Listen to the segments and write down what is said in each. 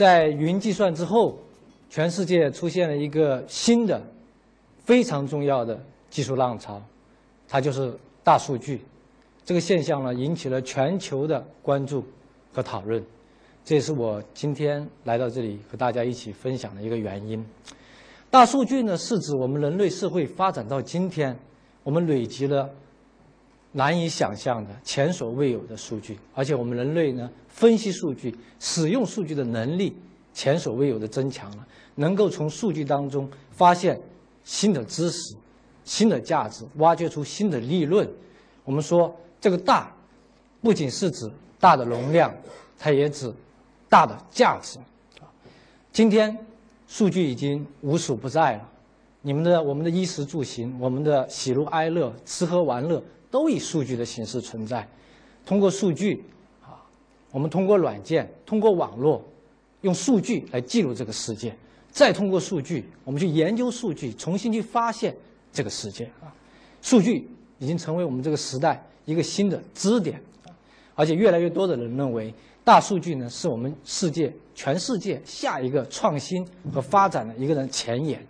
在云计算之后，全世界出现了一个新的、非常重要的技术浪潮，它就是大数据。这个现象呢，引起了全球的关注和讨论。这也是我今天来到这里和大家一起分享的一个原因。大数据呢，是指我们人类社会发展到今天，我们累积了。难以想象的、前所未有的数据，而且我们人类呢，分析数据、使用数据的能力前所未有的增强了，能够从数据当中发现新的知识、新的价值，挖掘出新的利润。我们说这个大，不仅是指大的容量，它也指大的价值。今天数据已经无所不在了，你们的、我们的衣食住行、我们的喜怒哀乐、吃喝玩乐。都以数据的形式存在，通过数据，啊，我们通过软件、通过网络，用数据来记录这个世界，再通过数据，我们去研究数据，重新去发现这个世界啊。数据已经成为我们这个时代一个新的支点，而且越来越多的人认为，大数据呢是我们世界全世界下一个创新和发展的一个人前沿，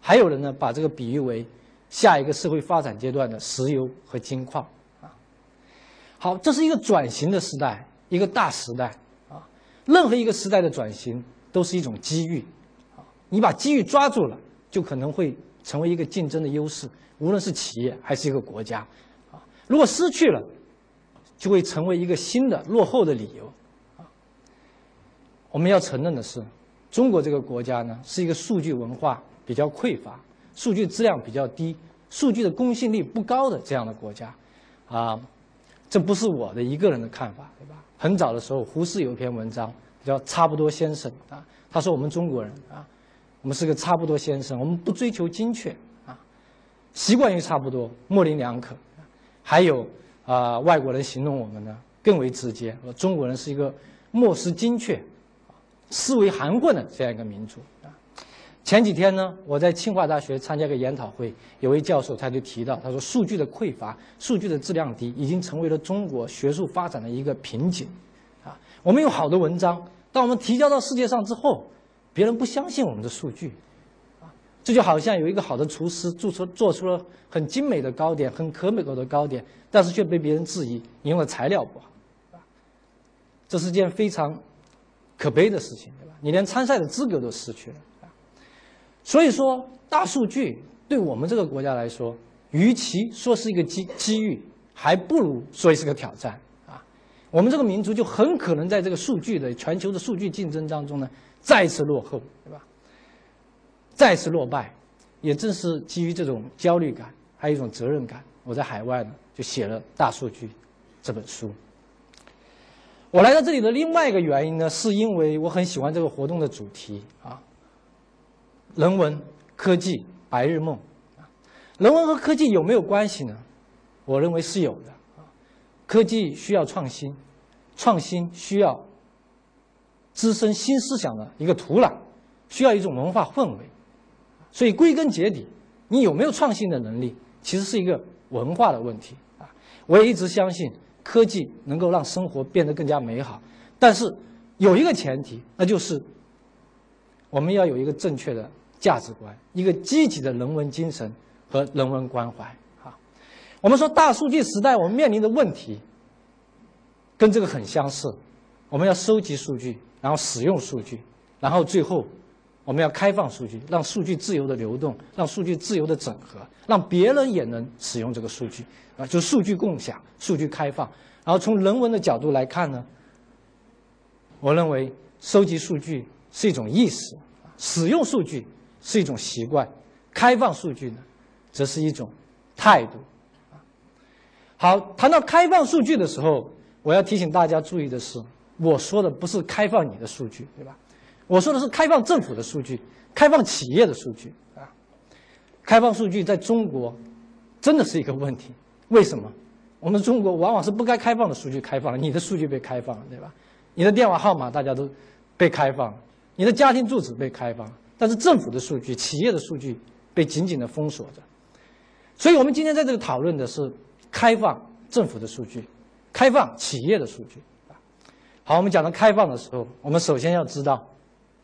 还有人呢把这个比喻为。下一个社会发展阶段的石油和金矿，啊，好，这是一个转型的时代，一个大时代，啊，任何一个时代的转型都是一种机遇，啊，你把机遇抓住了，就可能会成为一个竞争的优势，无论是企业还是一个国家，啊，如果失去了，就会成为一个新的落后的理由，啊，我们要承认的是，中国这个国家呢，是一个数据文化比较匮乏。数据质量比较低，数据的公信力不高的这样的国家，啊，这不是我的一个人的看法，对吧？很早的时候，胡适有一篇文章叫《差不多先生》啊，他说我们中国人啊，我们是个差不多先生，我们不追求精确啊，习惯于差不多，模棱两可。还有啊，外国人形容我们呢更为直接，说中国人是一个漠视精确、思维含混的这样一个民族啊。前几天呢，我在清华大学参加个研讨会，有位教授他就提到，他说数据的匮乏、数据的质量低，已经成为了中国学术发展的一个瓶颈。啊，我们有好的文章，当我们提交到世界上之后，别人不相信我们的数据，啊，这就好像有一个好的厨师做出做出了很精美的糕点、很可口的糕点，但是却被别人质疑你用的材料不好，啊，这是件非常可悲的事情，对吧？你连参赛的资格都失去了。所以说，大数据对我们这个国家来说，与其说是一个机机遇，还不如说是个挑战啊！我们这个民族就很可能在这个数据的全球的数据竞争当中呢，再次落后，对吧？再次落败。也正是基于这种焦虑感，还有一种责任感，我在海外呢就写了《大数据》这本书。我来到这里的另外一个原因呢，是因为我很喜欢这个活动的主题啊。人文科技白日梦，人文和科技有没有关系呢？我认为是有的。科技需要创新，创新需要滋生新思想的一个土壤，需要一种文化氛围。所以归根结底，你有没有创新的能力，其实是一个文化的问题啊。我也一直相信科技能够让生活变得更加美好，但是有一个前提，那就是我们要有一个正确的。价值观，一个积极的人文精神和人文关怀啊。我们说大数据时代，我们面临的问题跟这个很相似。我们要收集数据，然后使用数据，然后最后我们要开放数据，让数据自由的流动，让数据自由的整合，让别人也能使用这个数据啊，就数据共享、数据开放。然后从人文的角度来看呢，我认为收集数据是一种意识，使用数据。是一种习惯，开放数据呢，则是一种态度。好，谈到开放数据的时候，我要提醒大家注意的是，我说的不是开放你的数据，对吧？我说的是开放政府的数据，开放企业的数据啊。开放数据在中国真的是一个问题，为什么？我们中国往往是不该开放的数据开放了，你的数据被开放了，对吧？你的电话号码大家都被开放了，你的家庭住址被开放了。但是政府的数据、企业的数据被紧紧的封锁着，所以我们今天在这里讨论的是开放政府的数据，开放企业的数据。好，我们讲到开放的时候，我们首先要知道，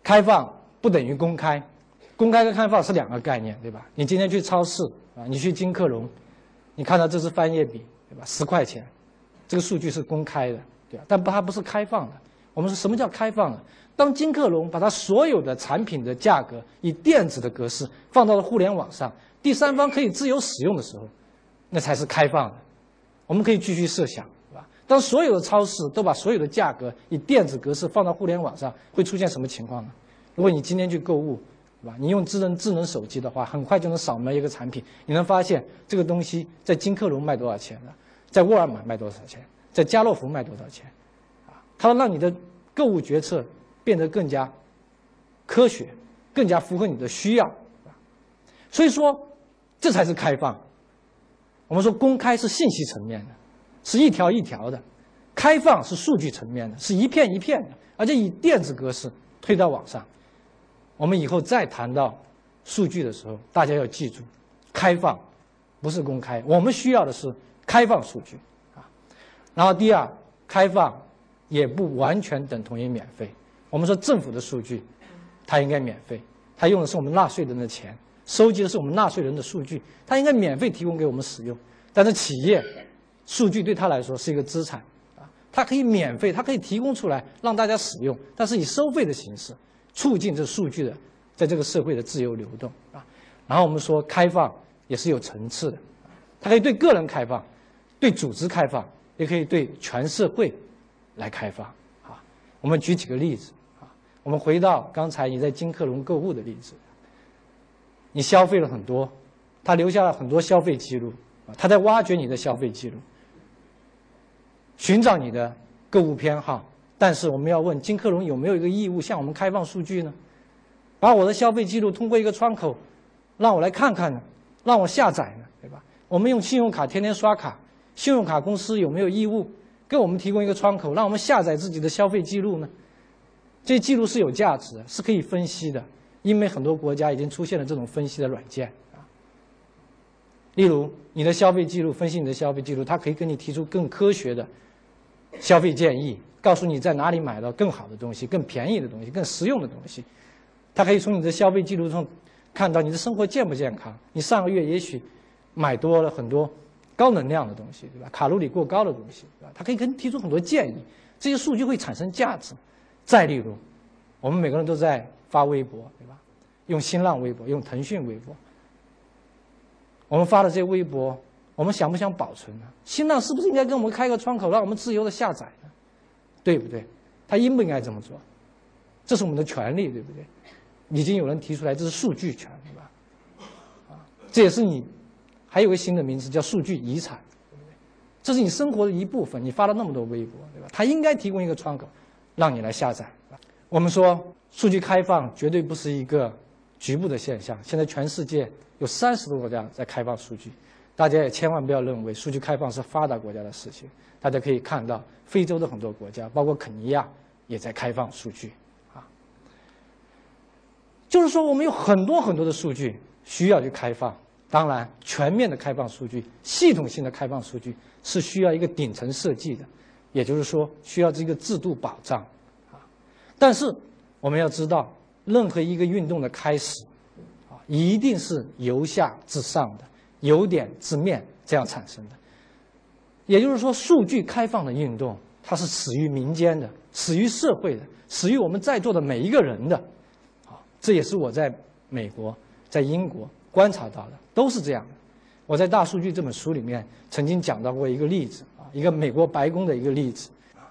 开放不等于公开，公开跟开放是两个概念，对吧？你今天去超市啊，你去金客隆，你看到这支翻页笔，对吧？十块钱，这个数据是公开的，对吧？但不，它不是开放的。我们说什么叫开放呢？当金客隆把它所有的产品的价格以电子的格式放到了互联网上，第三方可以自由使用的时候，那才是开放的。我们可以继续设想。当所有的超市都把所有的价格以电子格式放到互联网上，会出现什么情况呢？如果你今天去购物，对吧？你用智能智能手机的话，很快就能扫描一个产品，你能发现这个东西在金客隆卖多少钱呢？在沃尔玛卖多少钱？在家乐福卖多少钱？它让你的购物决策变得更加科学，更加符合你的需要。所以说，这才是开放。我们说公开是信息层面的。是一条一条的，开放是数据层面的，是一片一片的，而且以电子格式推到网上。我们以后再谈到数据的时候，大家要记住，开放不是公开，我们需要的是开放数据啊。然后第二，开放也不完全等同于免费。我们说政府的数据，它应该免费，它用的是我们纳税人的钱，收集的是我们纳税人的数据，它应该免费提供给我们使用。但是企业。数据对他来说是一个资产，啊，它可以免费，它可以提供出来让大家使用，但是以收费的形式促进这数据的在这个社会的自由流动，啊，然后我们说开放也是有层次的，它可以对个人开放，对组织开放，也可以对全社会来开发，啊，我们举几个例子，啊，我们回到刚才你在金客隆购物的例子，你消费了很多，他留下了很多消费记录，啊，他在挖掘你的消费记录。寻找你的购物偏好，但是我们要问金客隆有没有一个义务向我们开放数据呢？把我的消费记录通过一个窗口，让我来看看呢？让我下载呢？对吧？我们用信用卡天天刷卡，信用卡公司有没有义务给我们提供一个窗口，让我们下载自己的消费记录呢？这记录是有价值的，是可以分析的，因为很多国家已经出现了这种分析的软件啊。例如，你的消费记录分析你的消费记录，它可以给你提出更科学的。消费建议告诉你在哪里买到更好的东西、更便宜的东西、更实用的东西。它可以从你的消费记录中看到你的生活健不健康。你上个月也许买多了很多高能量的东西，对吧？卡路里过高的东西，对吧？他可以给你提出很多建议，这些数据会产生价值。再例如，我们每个人都在发微博，对吧？用新浪微博，用腾讯微博，我们发的这些微博。我们想不想保存呢？新浪是不是应该给我们开个窗口，让我们自由的下载呢？对不对？他应不应该这么做？这是我们的权利，对不对？已经有人提出来，这是数据权，对吧？啊，这也是你还有个新的名词叫数据遗产，这是你生活的一部分。你发了那么多微博，对吧？他应该提供一个窗口，让你来下载。我们说数据开放绝对不是一个局部的现象。现在全世界有三十多个国家在开放数据。大家也千万不要认为数据开放是发达国家的事情。大家可以看到，非洲的很多国家，包括肯尼亚，也在开放数据。啊，就是说，我们有很多很多的数据需要去开放。当然，全面的开放数据、系统性的开放数据是需要一个顶层设计的，也就是说，需要这个制度保障。啊，但是我们要知道，任何一个运动的开始，啊，一定是由下至上的。由点至面这样产生的，也就是说，数据开放的运动，它是始于民间的，始于社会的，始于我们在座的每一个人的，啊，这也是我在美国、在英国观察到的，都是这样的。我在《大数据》这本书里面曾经讲到过一个例子啊，一个美国白宫的一个例子啊，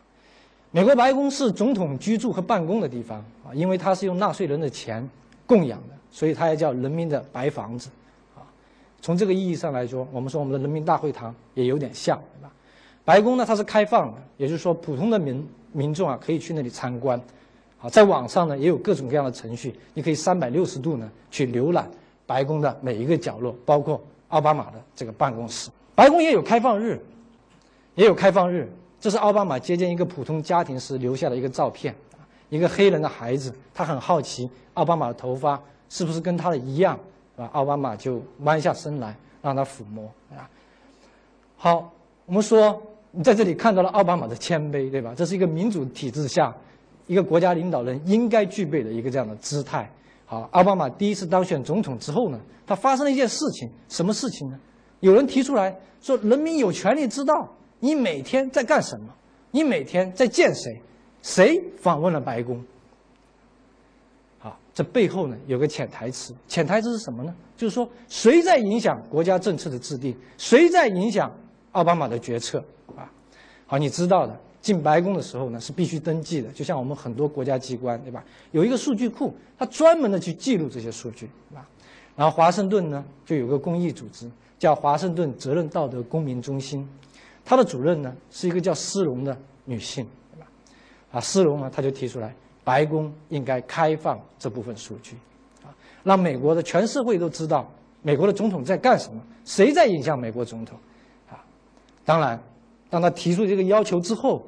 美国白宫是总统居住和办公的地方啊，因为它是用纳税人的钱供养的，所以它也叫人民的白房子啊。从这个意义上来说，我们说我们的人民大会堂也有点像，对吧？白宫呢，它是开放的，也就是说，普通的民民众啊可以去那里参观。好，在网上呢也有各种各样的程序，你可以三百六十度呢去浏览白宫的每一个角落，包括奥巴马的这个办公室。白宫也有开放日，也有开放日。这是奥巴马接见一个普通家庭时留下的一个照片，一个黑人的孩子，他很好奇奥巴马的头发是不是跟他的一样。啊，奥巴马就弯下身来让他抚摸啊。好，我们说你在这里看到了奥巴马的谦卑，对吧？这是一个民主体制下一个国家领导人应该具备的一个这样的姿态。好，奥巴马第一次当选总统之后呢，他发生了一件事情，什么事情呢？有人提出来说，人民有权利知道你每天在干什么，你每天在见谁，谁访问了白宫。好，这背后呢有个潜台词，潜台词是什么呢？就是说谁在影响国家政策的制定，谁在影响奥巴马的决策啊？好，你知道的。进白宫的时候呢，是必须登记的，就像我们很多国家机关，对吧？有一个数据库，它专门的去记录这些数据，对吧？然后华盛顿呢，就有个公益组织，叫华盛顿责任道德公民中心，它的主任呢是一个叫斯隆的女性，对吧？啊，斯隆呢，他就提出来，白宫应该开放这部分数据，啊，让美国的全社会都知道美国的总统在干什么，谁在影响美国总统，啊，当然。当他提出这个要求之后，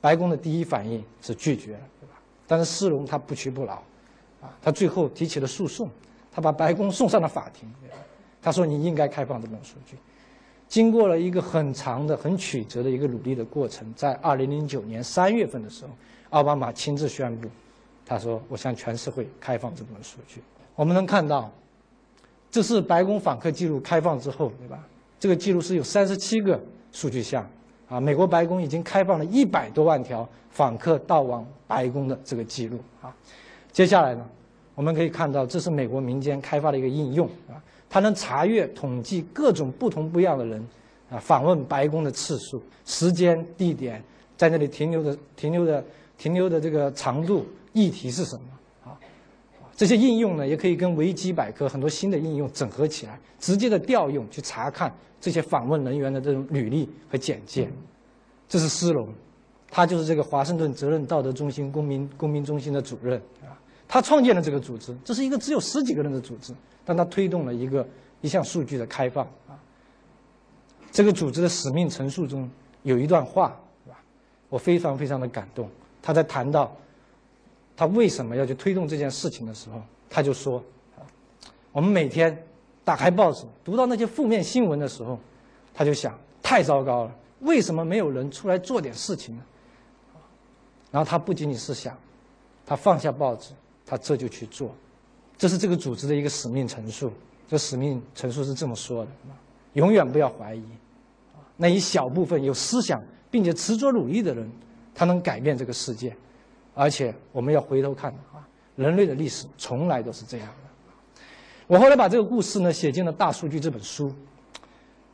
白宫的第一反应是拒绝，对吧？但是斯隆他不屈不挠，啊，他最后提起了诉讼，他把白宫送上了法庭。他说：“你应该开放这种数据。”经过了一个很长的、很曲折的一个努力的过程，在二零零九年三月份的时候，奥巴马亲自宣布，他说：“我向全社会开放这部分数据。”我们能看到，这是白宫访客记录开放之后，对吧？这个记录是有三十七个数据项。啊，美国白宫已经开放了一百多万条访客到往白宫的这个记录啊。接下来呢，我们可以看到，这是美国民间开发的一个应用啊，它能查阅、统计各种不同不一样的人啊访问白宫的次数、时间、地点，在那里停留的、停留的、停留的这个长度、议题是什么？这些应用呢，也可以跟维基百科很多新的应用整合起来，直接的调用去查看。这些访问人员的这种履历和简介，这是斯隆，他就是这个华盛顿责任道德中心公民公民中心的主任啊。他创建了这个组织，这是一个只有十几个人的组织，但他推动了一个一项数据的开放啊。这个组织的使命陈述中有一段话，是吧？我非常非常的感动。他在谈到他为什么要去推动这件事情的时候，他就说，我们每天。打开报纸，读到那些负面新闻的时候，他就想：太糟糕了，为什么没有人出来做点事情呢？然后他不仅仅是想，他放下报纸，他这就去做。这是这个组织的一个使命陈述。这使命陈述是这么说的：永远不要怀疑，那一小部分有思想并且执着努力的人，他能改变这个世界。而且我们要回头看啊，人类的历史从来都是这样的。我后来把这个故事呢写进了《大数据》这本书，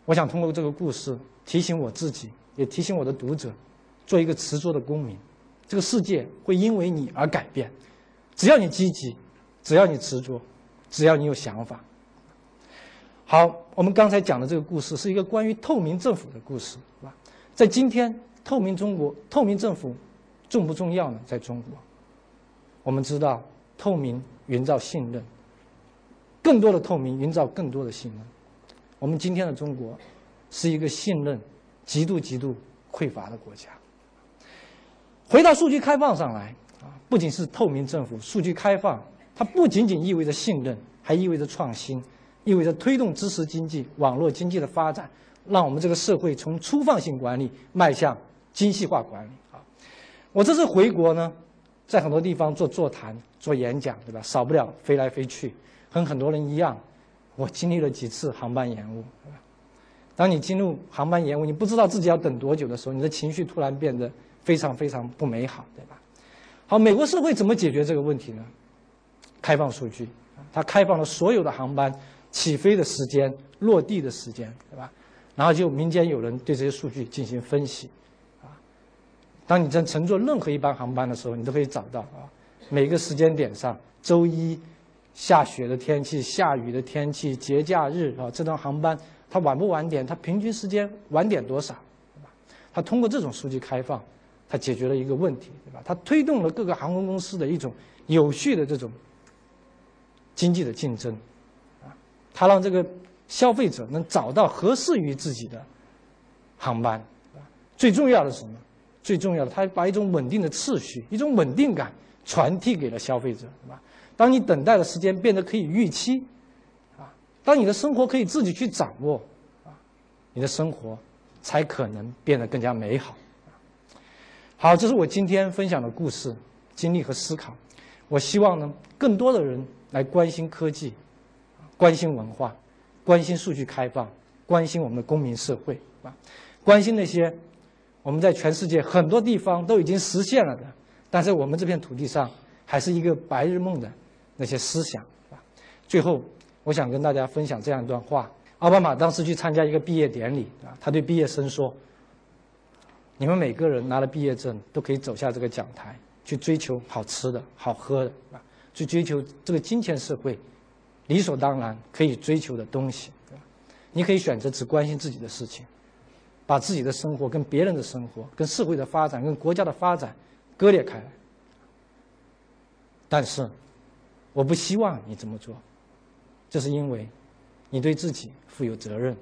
我想通过这个故事提醒我自己，也提醒我的读者，做一个执着的公民。这个世界会因为你而改变，只要你积极，只要你执着，只要你有想法。好，我们刚才讲的这个故事是一个关于透明政府的故事，是吧？在今天，透明中国、透明政府重不重要呢？在中国，我们知道，透明营造信任。更多的透明，营造更多的信任。我们今天的中国，是一个信任极度极度匮乏的国家。回到数据开放上来啊，不仅是透明政府，数据开放，它不仅仅意味着信任，还意味着创新，意味着推动知识经济、网络经济的发展，让我们这个社会从粗放性管理迈向精细化管理。我这次回国呢，在很多地方做座谈、做演讲，对吧？少不了飞来飞去。跟很多人一样，我经历了几次航班延误。当你进入航班延误，你不知道自己要等多久的时候，你的情绪突然变得非常非常不美好，对吧？好，美国社会怎么解决这个问题呢？开放数据，它开放了所有的航班起飞的时间、落地的时间，对吧？然后就民间有人对这些数据进行分析，当你在乘坐任何一班航班的时候，你都可以找到啊，每个时间点上，周一。下雪的天气、下雨的天气、节假日啊，这段航班它晚不晚点？它平均时间晚点多少？对吧？它通过这种数据开放，它解决了一个问题，对吧？它推动了各个航空公司的一种有序的这种经济的竞争，啊，它让这个消费者能找到合适于自己的航班，最重要的是什么？最重要的，它把一种稳定的秩序、一种稳定感传递给了消费者，对吧？当你等待的时间变得可以预期，啊，当你的生活可以自己去掌握，啊，你的生活才可能变得更加美好。好，这是我今天分享的故事、经历和思考。我希望呢，更多的人来关心科技，关心文化，关心数据开放，关心我们的公民社会啊，关心那些我们在全世界很多地方都已经实现了的，但是我们这片土地上还是一个白日梦的那些思想啊。最后，我想跟大家分享这样一段话：奥巴马当时去参加一个毕业典礼啊，他对毕业生说：“你们每个人拿了毕业证，都可以走下这个讲台。”去追求好吃的好喝的啊，去追求这个金钱社会理所当然可以追求的东西，你可以选择只关心自己的事情，把自己的生活跟别人的生活、跟社会的发展、跟国家的发展割裂开来。但是，我不希望你这么做，这是因为你对自己负有责任，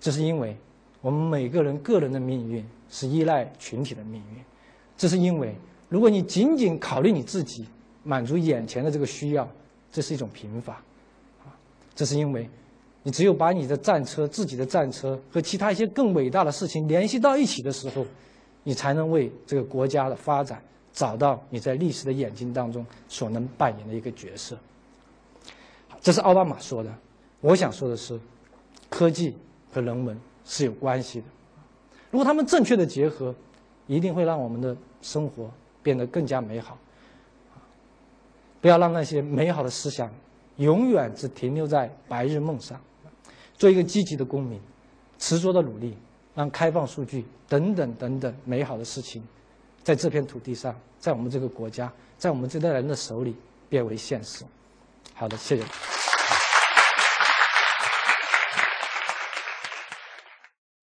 这是因为我们每个人个人的命运是依赖群体的命运，这是因为。如果你仅仅考虑你自己，满足眼前的这个需要，这是一种贫乏，这是因为，你只有把你的战车、自己的战车和其他一些更伟大的事情联系到一起的时候，你才能为这个国家的发展找到你在历史的眼睛当中所能扮演的一个角色。这是奥巴马说的。我想说的是，科技和人文是有关系的，如果他们正确的结合，一定会让我们的生活。变得更加美好，不要让那些美好的思想永远只停留在白日梦上。做一个积极的公民，执着的努力，让开放数据等等等等美好的事情，在这片土地上，在我们这个国家，在我们这代人的手里变为现实。好的，谢谢。